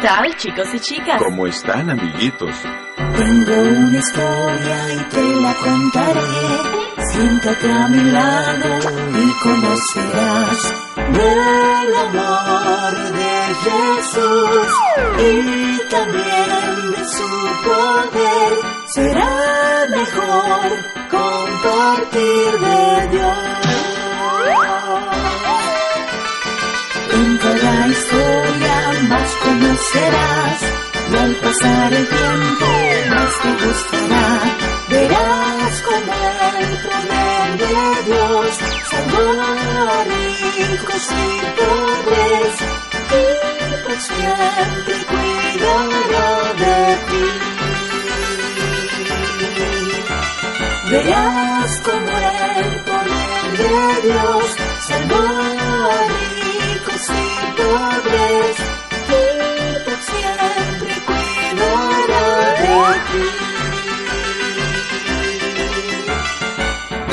Tal, chicos y chicas? ¿Cómo están, amiguitos? Tengo una historia y te la contaré. Siéntate a mi lado y conocerás del amor de Jesús y también de su poder. Será mejor compartir de Dios. En cada historia más conocerás y al pasar el tiempo más te gustará. Verás como el poder de Dios salvó a ricos y pobres y por siempre cuidará de ti. Verás como el poder de Dios salvó a ricos y pobres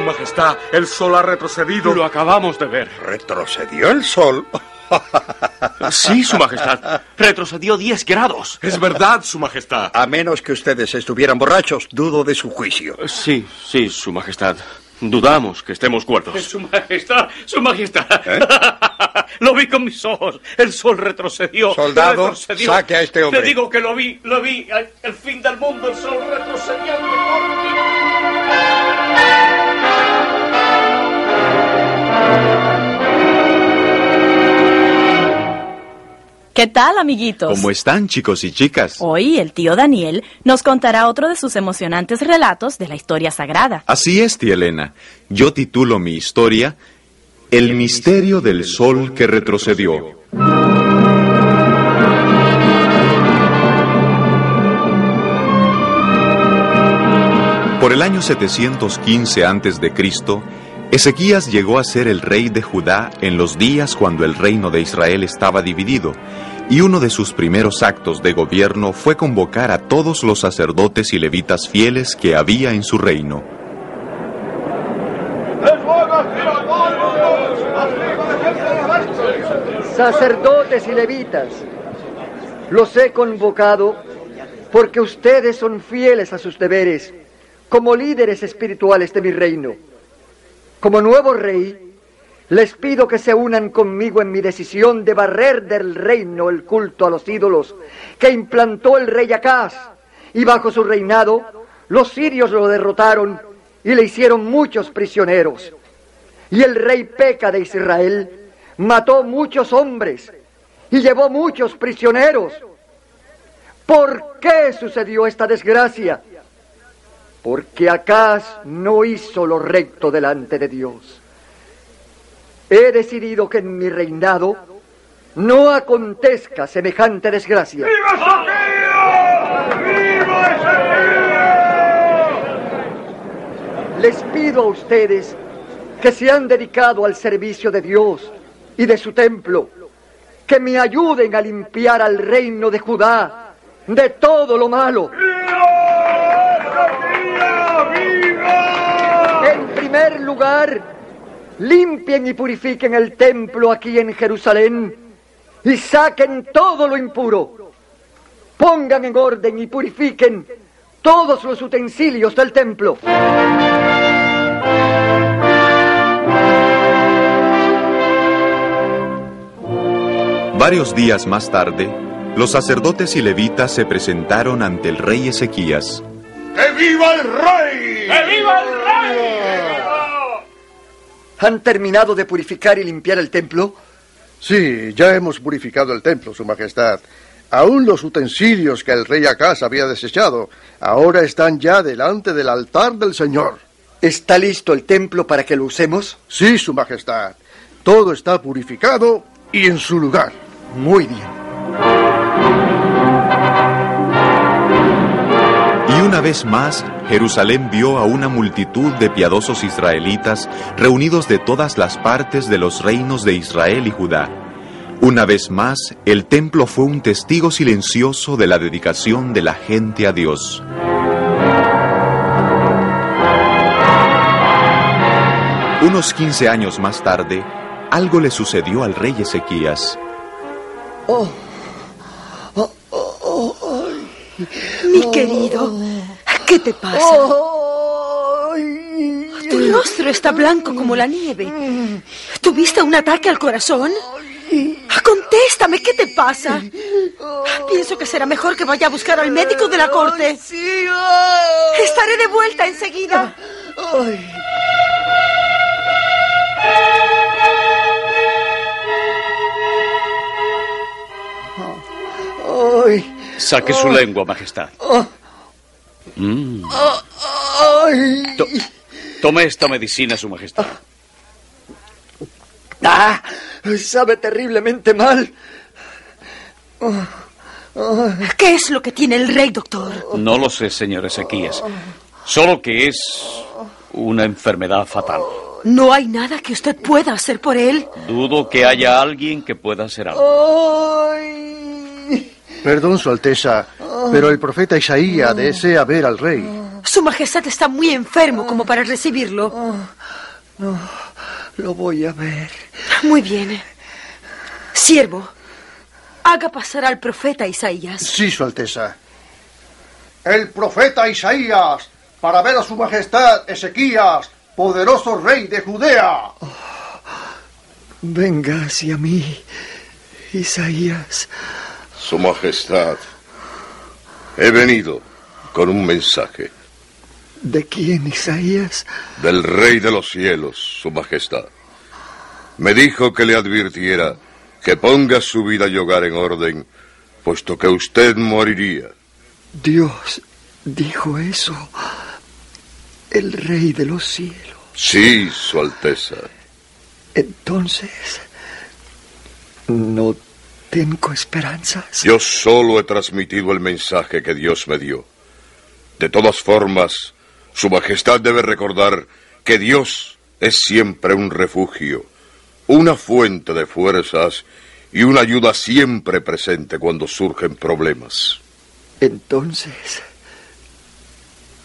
Su Majestad, el sol ha retrocedido. Lo acabamos de ver. ¿Retrocedió el sol? Sí, Su Majestad. Retrocedió 10 grados. Es verdad, Su Majestad. A menos que ustedes estuvieran borrachos, dudo de su juicio. Sí, sí, Su Majestad. Dudamos que estemos cuerdos. Su Majestad, Su Majestad. ¿Eh? lo vi con mis ojos. El sol retrocedió. Soldado, retrocedió. saque a este hombre. Te digo que lo vi, lo vi. El, el fin del mundo, el sol retrocedió. ¿Qué tal, amiguitos? ¿Cómo están, chicos y chicas? Hoy el tío Daniel nos contará otro de sus emocionantes relatos de la historia sagrada. Así es, tía Elena. Yo titulo mi historia El misterio del sol que retrocedió. Por el año 715 a.C., Ezequías llegó a ser el rey de Judá en los días cuando el reino de Israel estaba dividido, y uno de sus primeros actos de gobierno fue convocar a todos los sacerdotes y levitas fieles que había en su reino. Sacerdotes y levitas, los he convocado porque ustedes son fieles a sus deberes como líderes espirituales de mi reino. Como nuevo rey, les pido que se unan conmigo en mi decisión de barrer del reino el culto a los ídolos que implantó el rey Acaz, y bajo su reinado los sirios lo derrotaron y le hicieron muchos prisioneros. Y el rey Peca de Israel mató muchos hombres y llevó muchos prisioneros. ¿Por qué sucedió esta desgracia? Porque Acaz no hizo lo recto delante de Dios. He decidido que en mi reinado no acontezca semejante desgracia. ¡Viva ¡Viva Les pido a ustedes que se han dedicado al servicio de Dios y de su templo, que me ayuden a limpiar al reino de Judá de todo lo malo. En primer lugar, limpien y purifiquen el templo aquí en Jerusalén y saquen todo lo impuro. Pongan en orden y purifiquen todos los utensilios del templo. Varios días más tarde, los sacerdotes y levitas se presentaron ante el rey Ezequías. ¡Que viva el rey! ¡Que viva el rey! ¿Han terminado de purificar y limpiar el templo? Sí, ya hemos purificado el templo, Su Majestad. Aún los utensilios que el rey Acaz había desechado, ahora están ya delante del altar del Señor. ¿Está listo el templo para que lo usemos? Sí, Su Majestad. Todo está purificado y en su lugar. Muy bien. Una vez más, Jerusalén vio a una multitud de piadosos israelitas reunidos de todas las partes de los reinos de Israel y Judá. Una vez más, el templo fue un testigo silencioso de la dedicación de la gente a Dios. Unos 15 años más tarde, algo le sucedió al rey Ezequías. Oh, oh, oh, oh Mi querido, ¿qué te pasa? Tu rostro está blanco como la nieve. ¿Tuviste un ataque al corazón? Contéstame, ¿qué te pasa? Pienso que será mejor que vaya a buscar al médico de la corte. Estaré de vuelta enseguida. Saque su lengua, Majestad. Mm. To- tome esta medicina, Su Majestad. ¡Ah! Sabe terriblemente mal. ¿Qué es lo que tiene el rey, doctor? No lo sé, señor Ezequías. Solo que es una enfermedad fatal. ¿No hay nada que usted pueda hacer por él? Dudo que haya alguien que pueda hacer algo. Perdón, Su Alteza, pero el profeta Isaías desea ver al rey. Su Majestad está muy enfermo como para recibirlo. No, lo voy a ver. Muy bien. Siervo, haga pasar al profeta Isaías. Sí, Su Alteza. El profeta Isaías, para ver a Su Majestad Ezequías, poderoso rey de Judea. Venga hacia mí, Isaías. Su Majestad, he venido con un mensaje ¿De quién, Isaías? del Rey de los cielos, Su Majestad. Me dijo que le advirtiera que ponga su vida y hogar en orden, puesto que usted moriría. Dios dijo eso. El rey de los cielos. Sí, Su Alteza. Entonces, ¿no tengo esperanzas? Yo solo he transmitido el mensaje que Dios me dio. De todas formas, Su Majestad debe recordar que Dios es siempre un refugio, una fuente de fuerzas y una ayuda siempre presente cuando surgen problemas. Entonces,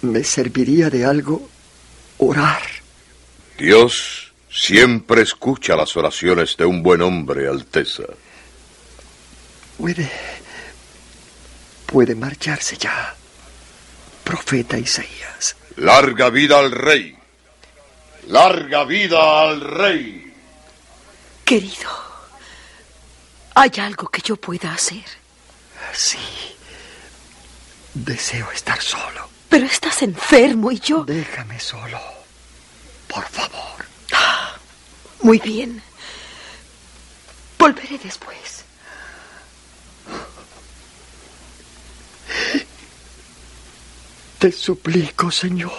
¿me serviría de algo orar? Dios siempre escucha las oraciones de un buen hombre, Alteza. Puede. puede marcharse ya, profeta Isaías. Larga vida al rey. Larga vida al rey. Querido, ¿hay algo que yo pueda hacer? Sí. Deseo estar solo. Pero estás enfermo y yo... Déjame solo. Por favor. Muy bien. Volveré después. Te suplico, Señor,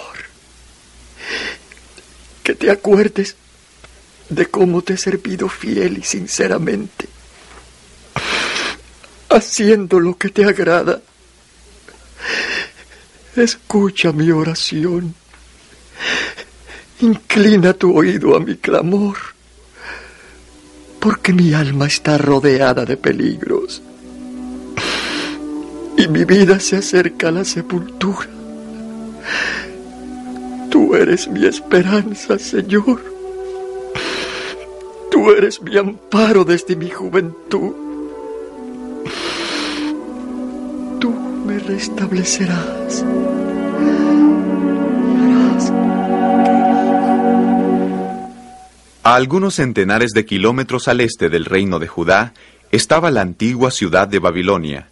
que te acuerdes de cómo te he servido fiel y sinceramente, haciendo lo que te agrada. Escucha mi oración. Inclina tu oído a mi clamor, porque mi alma está rodeada de peligros y mi vida se acerca a la sepultura. Tú eres mi esperanza, Señor. Tú eres mi amparo desde mi juventud. Tú me restablecerás. A algunos centenares de kilómetros al este del reino de Judá estaba la antigua ciudad de Babilonia,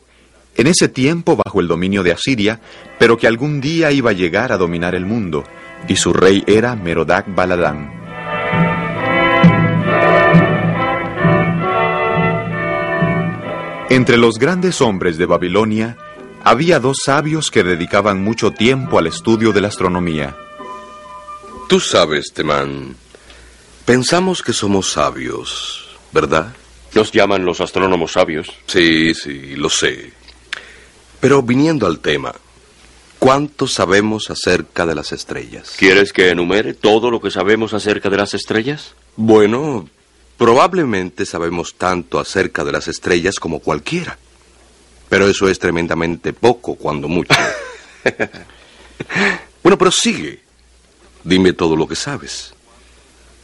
en ese tiempo bajo el dominio de Asiria, pero que algún día iba a llegar a dominar el mundo, y su rey era Merodac Baladán. Entre los grandes hombres de Babilonia había dos sabios que dedicaban mucho tiempo al estudio de la astronomía. Tú sabes, Temán, pensamos que somos sabios, ¿verdad? Nos llaman los astrónomos sabios. Sí, sí, lo sé. Pero viniendo al tema, ¿cuánto sabemos acerca de las estrellas? ¿Quieres que enumere todo lo que sabemos acerca de las estrellas? Bueno, probablemente sabemos tanto acerca de las estrellas como cualquiera. Pero eso es tremendamente poco, cuando mucho. bueno, pero sigue. Dime todo lo que sabes.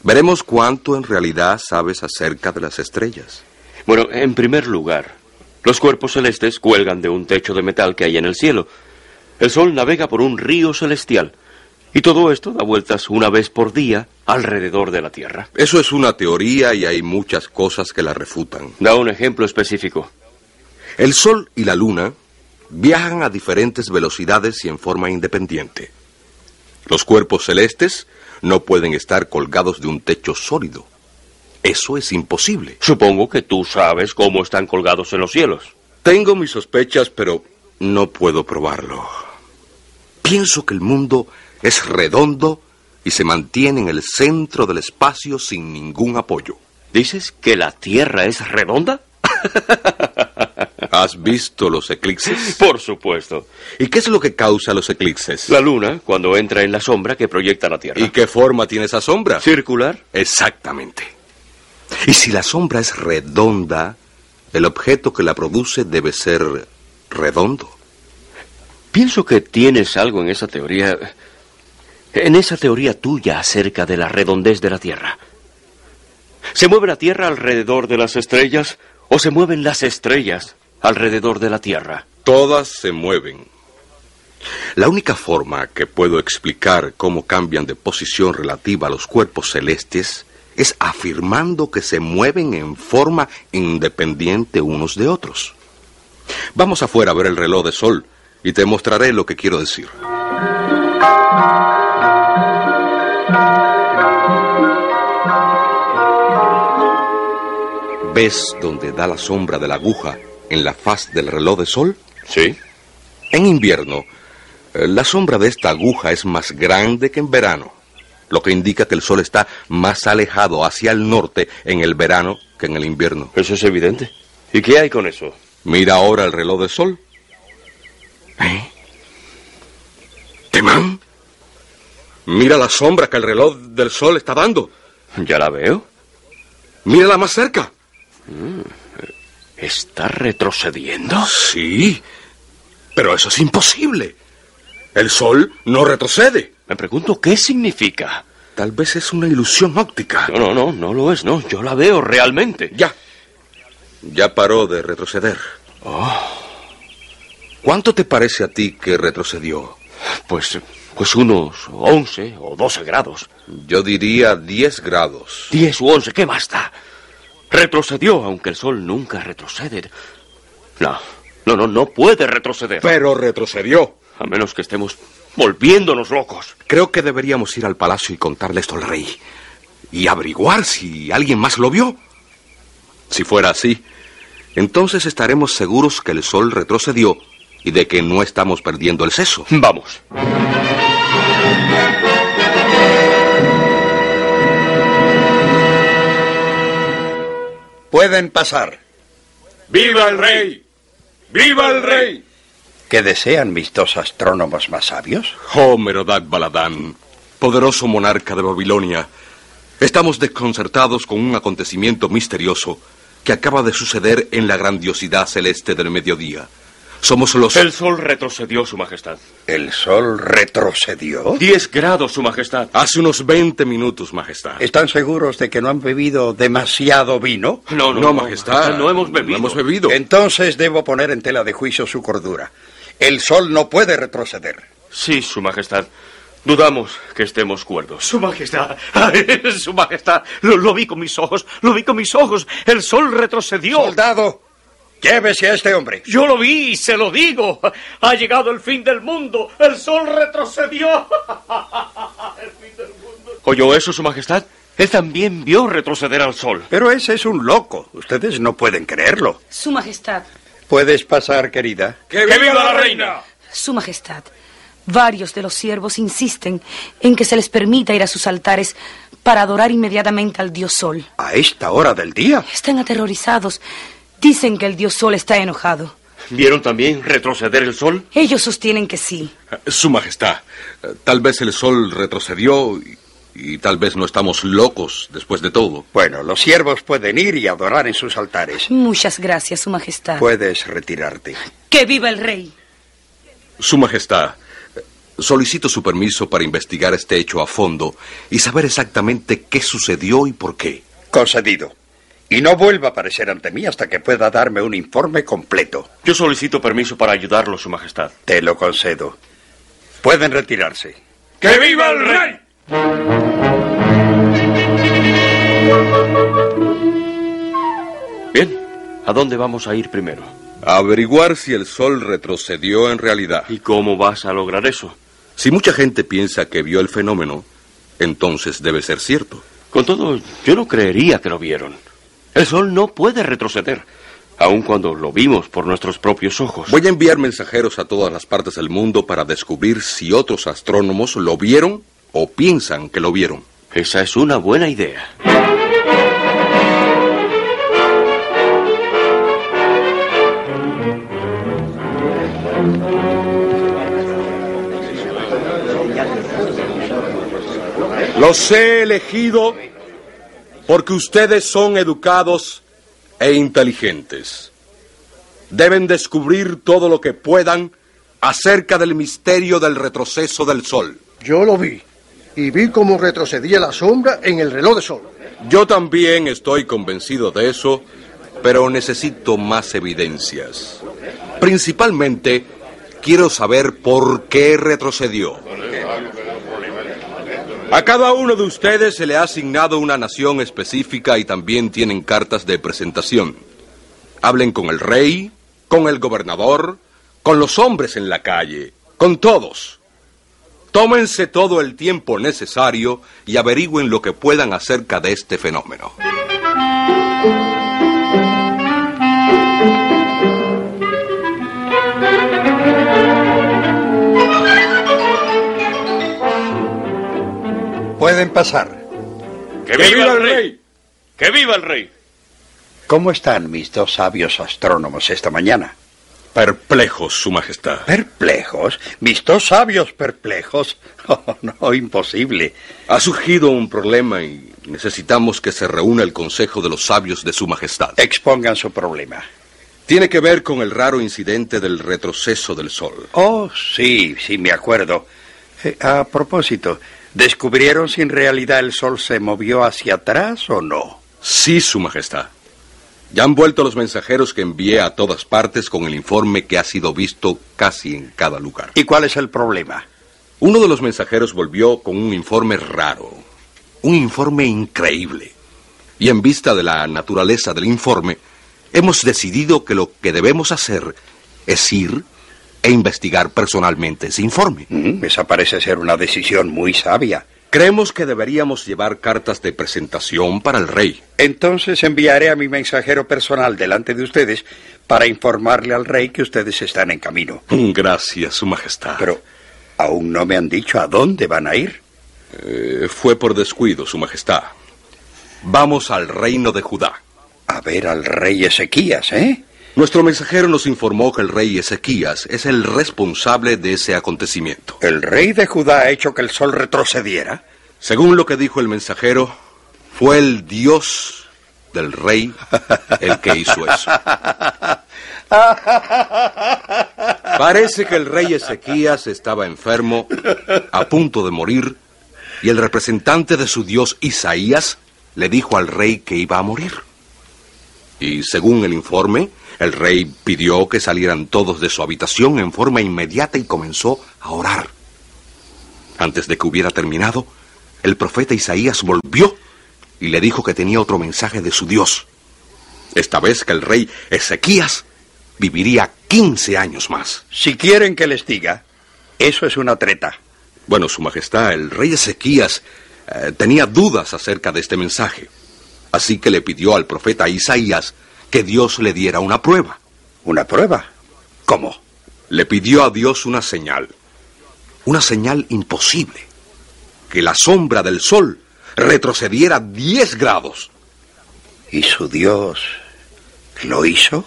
Veremos cuánto en realidad sabes acerca de las estrellas. Bueno, en primer lugar, los cuerpos celestes cuelgan de un techo de metal que hay en el cielo. El Sol navega por un río celestial. Y todo esto da vueltas una vez por día alrededor de la Tierra. Eso es una teoría y hay muchas cosas que la refutan. Da un ejemplo específico. El Sol y la Luna viajan a diferentes velocidades y en forma independiente. Los cuerpos celestes no pueden estar colgados de un techo sólido. Eso es imposible. Supongo que tú sabes cómo están colgados en los cielos. Tengo mis sospechas, pero no puedo probarlo. Pienso que el mundo es redondo y se mantiene en el centro del espacio sin ningún apoyo. ¿Dices que la Tierra es redonda? ¿Has visto los eclipses? Por supuesto. ¿Y qué es lo que causa los eclipses? La luna, cuando entra en la sombra que proyecta la Tierra. ¿Y qué forma tiene esa sombra? Circular. Exactamente. Y si la sombra es redonda, el objeto que la produce debe ser redondo. Pienso que tienes algo en esa teoría, en esa teoría tuya acerca de la redondez de la Tierra. ¿Se mueve la Tierra alrededor de las estrellas o se mueven las estrellas alrededor de la Tierra? Todas se mueven. La única forma que puedo explicar cómo cambian de posición relativa a los cuerpos celestes es afirmando que se mueven en forma independiente unos de otros. Vamos afuera a ver el reloj de sol y te mostraré lo que quiero decir. ¿Ves donde da la sombra de la aguja en la faz del reloj de sol? Sí. En invierno, eh, la sombra de esta aguja es más grande que en verano lo que indica que el Sol está más alejado hacia el norte en el verano que en el invierno. Eso es evidente. ¿Y qué hay con eso? Mira ahora el reloj del Sol. ¿Eh? ¿Temán? Mira la sombra que el reloj del Sol está dando. Ya la veo. Mírala más cerca. Mm, ¿Está retrocediendo? Sí. Pero eso es imposible. El Sol no retrocede. Me pregunto qué significa. Tal vez es una ilusión óptica. No, no, no, no lo es, no. Yo la veo realmente. Ya. Ya paró de retroceder. Oh. ¿Cuánto te parece a ti que retrocedió? Pues, pues unos 11 o 12 grados. Yo diría 10 grados. 10 u 11, ¿qué basta? Retrocedió, aunque el sol nunca retrocede. No, no, no, no puede retroceder. Pero retrocedió. A menos que estemos volviéndonos locos. Creo que deberíamos ir al palacio y contarle esto al rey. Y averiguar si alguien más lo vio. Si fuera así, entonces estaremos seguros que el sol retrocedió y de que no estamos perdiendo el seso. Vamos. Pueden pasar. ¡Viva el rey! ¡Viva el rey! ¿Qué desean mis dos astrónomos más sabios? Oh, Merodach Baladán, poderoso monarca de Babilonia, estamos desconcertados con un acontecimiento misterioso que acaba de suceder en la grandiosidad celeste del mediodía. Somos los... El sol retrocedió, Su Majestad. ¿El sol retrocedió? Diez grados, Su Majestad. Hace unos 20 minutos, Majestad. ¿Están seguros de que no han bebido demasiado vino? No, no, No, Majestad. No hemos bebido. No hemos bebido. Entonces debo poner en tela de juicio su cordura. El sol no puede retroceder. Sí, Su Majestad. Dudamos que estemos cuerdos. Su Majestad, ay, Su Majestad, lo, lo vi con mis ojos, lo vi con mis ojos. El sol retrocedió. Soldado, llévese a este hombre. Yo lo vi y se lo digo. Ha llegado el fin del mundo. El sol retrocedió. El fin del mundo. ¿Oyó eso, Su Majestad? Él también vio retroceder al sol. Pero ese es un loco. Ustedes no pueden creerlo. Su Majestad, Puedes pasar, querida. ¡Que viva la reina! Su Majestad, varios de los siervos insisten en que se les permita ir a sus altares para adorar inmediatamente al dios Sol. ¿A esta hora del día? Están aterrorizados. Dicen que el dios Sol está enojado. ¿Vieron también retroceder el sol? Ellos sostienen que sí. Su Majestad, eh, tal vez el sol retrocedió y, tal vez no estamos locos después de todo. Bueno, los siervos pueden ir y adorar en sus altares. Muchas gracias, Su Majestad. Puedes retirarte. ¡Que viva el rey! Su Majestad, solicito su permiso para investigar este hecho a fondo y saber exactamente qué sucedió y por qué. Concedido. Y no vuelva a aparecer ante mí hasta que pueda darme un informe completo. Yo solicito permiso para ayudarlo, Su Majestad. Te lo concedo. Pueden retirarse. ¡Que viva el rey! Bien, ¿a dónde vamos a ir primero? A averiguar si el sol retrocedió en realidad. ¿Y cómo vas a lograr eso? Si mucha gente piensa que vio el fenómeno, entonces debe ser cierto. Con todo, yo no creería que lo vieron. El sol no puede retroceder, aun cuando lo vimos por nuestros propios ojos. Voy a enviar mensajeros a todas las partes del mundo para descubrir si otros astrónomos lo vieron o piensan que lo vieron. Esa es una buena idea. Los he elegido porque ustedes son educados e inteligentes. Deben descubrir todo lo que puedan acerca del misterio del retroceso del sol. Yo lo vi. Y vi cómo retrocedía la sombra en el reloj de sol. Yo también estoy convencido de eso, pero necesito más evidencias. Principalmente, quiero saber por qué retrocedió. A cada uno de ustedes se le ha asignado una nación específica y también tienen cartas de presentación. Hablen con el rey, con el gobernador, con los hombres en la calle, con todos. Tómense todo el tiempo necesario y averigüen lo que puedan acerca de este fenómeno. Pueden pasar. ¡Que viva el rey! ¡Que viva el rey! ¿Cómo están mis dos sabios astrónomos esta mañana? Perplejos, Su Majestad. ¿Perplejos? ¿Mis dos sabios perplejos? Oh, no, imposible. Ha surgido un problema y necesitamos que se reúna el Consejo de los Sabios de Su Majestad. Expongan su problema. Tiene que ver con el raro incidente del retroceso del Sol. Oh, sí, sí, me acuerdo. Eh, a propósito, ¿descubrieron si en realidad el sol se movió hacia atrás o no? Sí, Su Majestad. Ya han vuelto los mensajeros que envié a todas partes con el informe que ha sido visto casi en cada lugar. ¿Y cuál es el problema? Uno de los mensajeros volvió con un informe raro, un informe increíble. Y en vista de la naturaleza del informe, hemos decidido que lo que debemos hacer es ir e investigar personalmente ese informe. Mm, esa parece ser una decisión muy sabia. Creemos que deberíamos llevar cartas de presentación para el rey. Entonces enviaré a mi mensajero personal delante de ustedes para informarle al rey que ustedes están en camino. Gracias, Su Majestad. Pero aún no me han dicho a dónde van a ir. Eh, fue por descuido, Su Majestad. Vamos al reino de Judá. A ver al rey Ezequías, ¿eh? Nuestro mensajero nos informó que el rey Ezequías es el responsable de ese acontecimiento. ¿El rey de Judá ha hecho que el sol retrocediera? Según lo que dijo el mensajero, fue el Dios del rey el que hizo eso. Parece que el rey Ezequías estaba enfermo, a punto de morir, y el representante de su Dios Isaías le dijo al rey que iba a morir. Y según el informe, el rey pidió que salieran todos de su habitación en forma inmediata y comenzó a orar. Antes de que hubiera terminado, el profeta Isaías volvió y le dijo que tenía otro mensaje de su Dios. Esta vez que el rey Ezequías viviría 15 años más. Si quieren que les diga, eso es una treta. Bueno, Su Majestad, el rey Ezequías eh, tenía dudas acerca de este mensaje. Así que le pidió al profeta Isaías que Dios le diera una prueba. ¿Una prueba? ¿Cómo? Le pidió a Dios una señal. Una señal imposible. Que la sombra del sol retrocediera 10 grados. ¿Y su Dios lo hizo?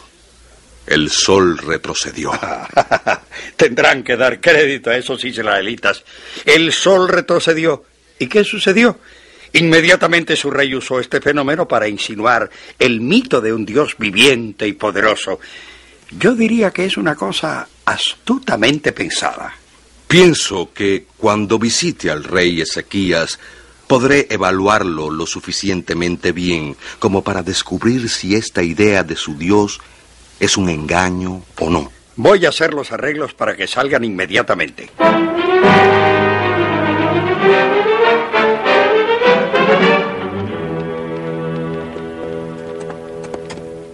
El sol retrocedió. Tendrán que dar crédito a esos israelitas. El sol retrocedió. ¿Y qué sucedió? Inmediatamente su rey usó este fenómeno para insinuar el mito de un Dios viviente y poderoso. Yo diría que es una cosa astutamente pensada. Pienso que cuando visite al rey Ezequías podré evaluarlo lo suficientemente bien como para descubrir si esta idea de su Dios es un engaño o no. Voy a hacer los arreglos para que salgan inmediatamente.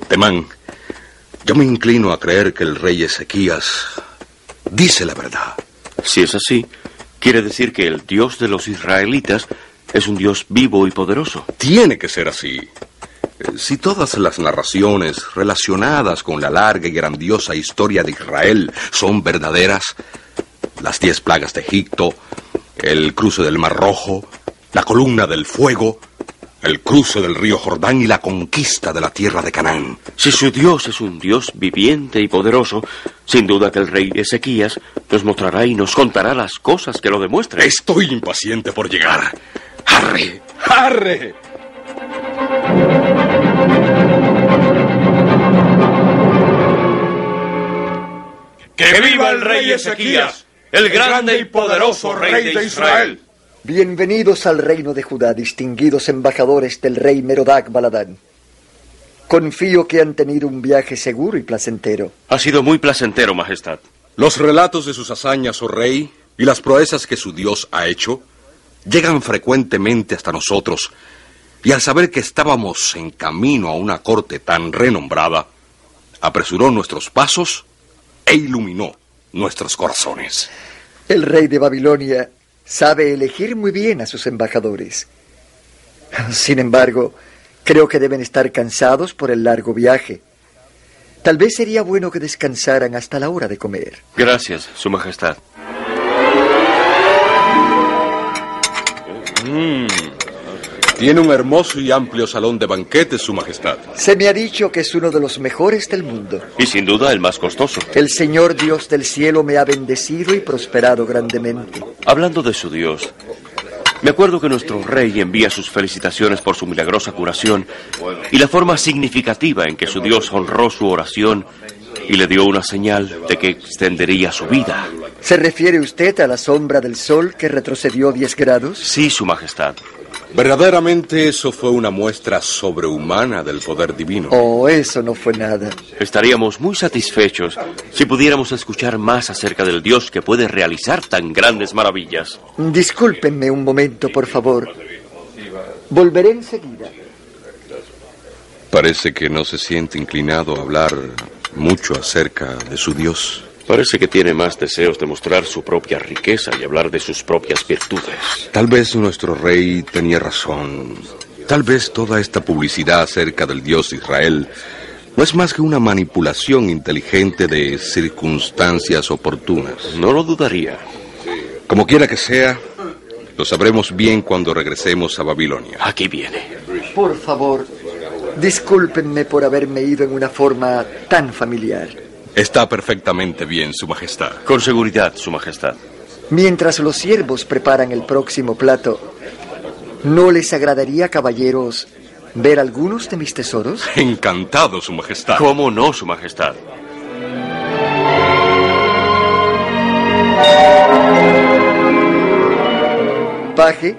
Temán, yo me inclino a creer que el rey Ezequías dice la verdad. Si es así, quiere decir que el Dios de los israelitas es un Dios vivo y poderoso. Tiene que ser así. Si todas las narraciones relacionadas con la larga y grandiosa historia de Israel son verdaderas, las diez plagas de Egipto, el cruce del Mar Rojo, la columna del fuego, el cruce del río Jordán y la conquista de la tierra de Canaán. Si su Dios es un Dios viviente y poderoso, sin duda que el rey Ezequías nos mostrará y nos contará las cosas que lo demuestren. Estoy impaciente por llegar. ¡Arre! ¡Arre! ¡Que viva el rey Ezequías, el grande y poderoso rey de Israel! Bienvenidos al reino de Judá, distinguidos embajadores del rey Merodac Baladán. Confío que han tenido un viaje seguro y placentero. Ha sido muy placentero, Majestad. Los relatos de sus hazañas, oh rey, y las proezas que su Dios ha hecho, llegan frecuentemente hasta nosotros, y al saber que estábamos en camino a una corte tan renombrada, apresuró nuestros pasos e iluminó nuestros corazones. El rey de Babilonia sabe elegir muy bien a sus embajadores. Sin embargo, creo que deben estar cansados por el largo viaje. Tal vez sería bueno que descansaran hasta la hora de comer. Gracias, Su Majestad. Mm. Tiene un hermoso y amplio salón de banquetes, Su Majestad. Se me ha dicho que es uno de los mejores del mundo. Y sin duda el más costoso. El Señor Dios del cielo me ha bendecido y prosperado grandemente. Hablando de su Dios, me acuerdo que nuestro rey envía sus felicitaciones por su milagrosa curación y la forma significativa en que su Dios honró su oración y le dio una señal de que extendería su vida. ¿Se refiere usted a la sombra del sol que retrocedió 10 grados? Sí, Su Majestad. Verdaderamente eso fue una muestra sobrehumana del poder divino. Oh, eso no fue nada. Estaríamos muy satisfechos si pudiéramos escuchar más acerca del Dios que puede realizar tan grandes maravillas. Discúlpenme un momento, por favor. Volveré enseguida. Parece que no se siente inclinado a hablar mucho acerca de su Dios. Parece que tiene más deseos de mostrar su propia riqueza y hablar de sus propias virtudes. Tal vez nuestro rey tenía razón. Tal vez toda esta publicidad acerca del Dios Israel no es más que una manipulación inteligente de circunstancias oportunas. No lo dudaría. Como quiera que sea, lo sabremos bien cuando regresemos a Babilonia. Aquí viene. Por favor, Discúlpenme por haberme ido en una forma tan familiar. Está perfectamente bien, Su Majestad. Con seguridad, Su Majestad. Mientras los siervos preparan el próximo plato, ¿no les agradaría, caballeros, ver algunos de mis tesoros? Encantado, Su Majestad. ¿Cómo no, Su Majestad? Paje,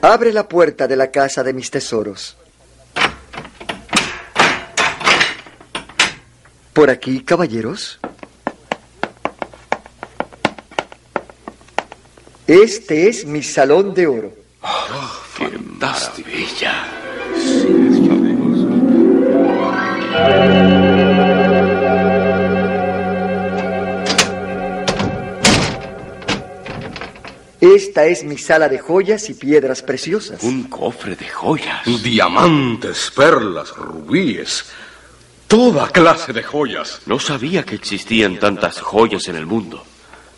abre la puerta de la casa de mis tesoros. Por aquí, caballeros. Este es mi salón de oro. ¡Qué maravilla! Esta es mi sala de joyas y piedras preciosas. Un cofre de joyas. Diamantes, perlas, rubíes. Toda clase de joyas. No sabía que existían tantas joyas en el mundo.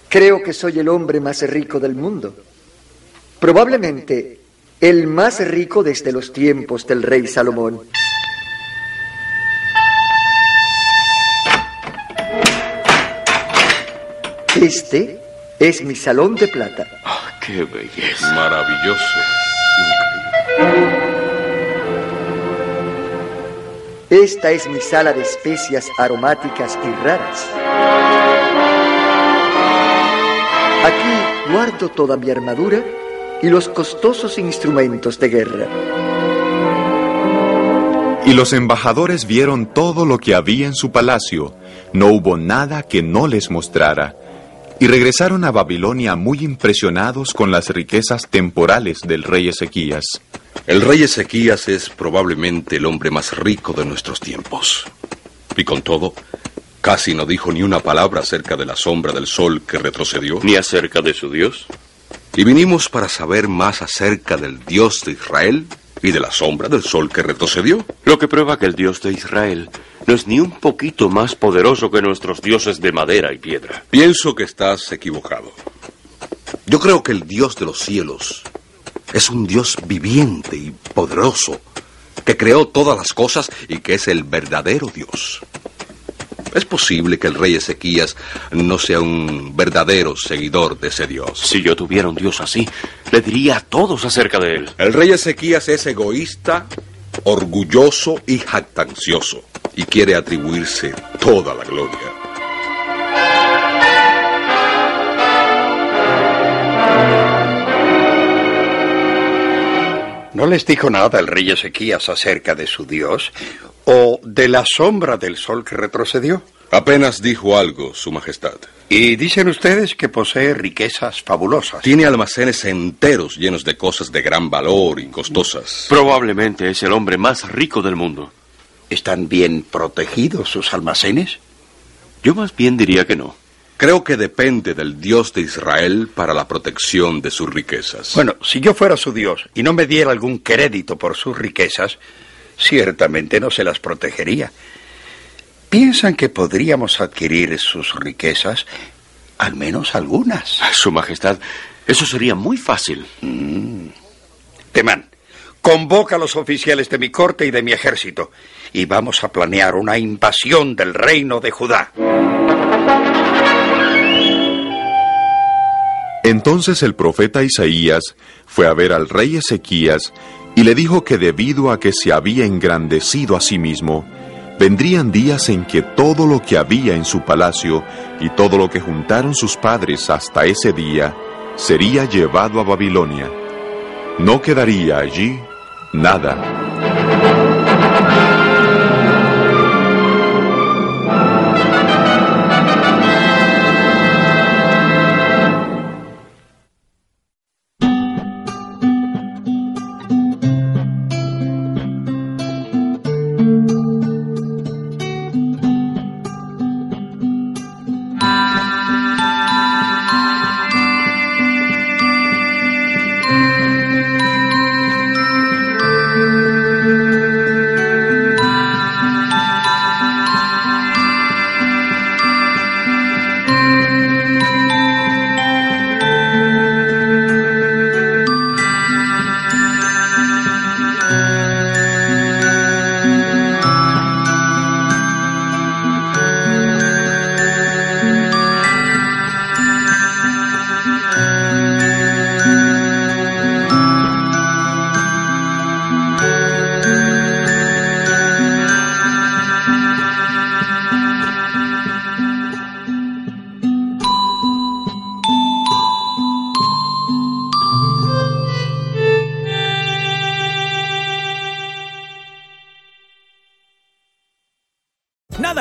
Creo que soy el hombre más rico del mundo. Probablemente el más rico desde los tiempos del rey Salomón. Este es mi salón de plata. ¡Qué belleza! Maravilloso. Esta es mi sala de especias aromáticas y raras. Aquí guardo toda mi armadura y los costosos instrumentos de guerra. Y los embajadores vieron todo lo que había en su palacio. No hubo nada que no les mostrara. Y regresaron a Babilonia muy impresionados con las riquezas temporales del rey Ezequías. El rey Ezequías es probablemente el hombre más rico de nuestros tiempos. Y con todo, casi no dijo ni una palabra acerca de la sombra del sol que retrocedió. Ni acerca de su Dios. Y vinimos para saber más acerca del Dios de Israel y de la sombra del sol que retrocedió. Lo que prueba que el Dios de Israel no es ni un poquito más poderoso que nuestros dioses de madera y piedra. Pienso que estás equivocado. Yo creo que el Dios de los cielos es un Dios viviente y poderoso, que creó todas las cosas y que es el verdadero Dios. Es posible que el rey Ezequías no sea un verdadero seguidor de ese Dios. Si yo tuviera un Dios así, le diría a todos acerca de él. El rey Ezequías es egoísta, orgulloso y jactancioso, y quiere atribuirse toda la gloria. ¿No les dijo nada el rey Ezequías acerca de su Dios o de la sombra del sol que retrocedió? Apenas dijo algo, Su Majestad. Y dicen ustedes que posee riquezas fabulosas. Tiene almacenes enteros llenos de cosas de gran valor y costosas. Probablemente es el hombre más rico del mundo. ¿Están bien protegidos sus almacenes? Yo más bien diría que no. Creo que depende del Dios de Israel para la protección de sus riquezas. Bueno, si yo fuera su Dios y no me diera algún crédito por sus riquezas, ciertamente no se las protegería. ¿Piensan que podríamos adquirir sus riquezas? Al menos algunas. Su Majestad, eso sería muy fácil. Mm. Temán, convoca a los oficiales de mi corte y de mi ejército y vamos a planear una invasión del reino de Judá. Entonces el profeta Isaías fue a ver al rey Ezequías y le dijo que debido a que se había engrandecido a sí mismo, vendrían días en que todo lo que había en su palacio y todo lo que juntaron sus padres hasta ese día sería llevado a Babilonia. No quedaría allí nada.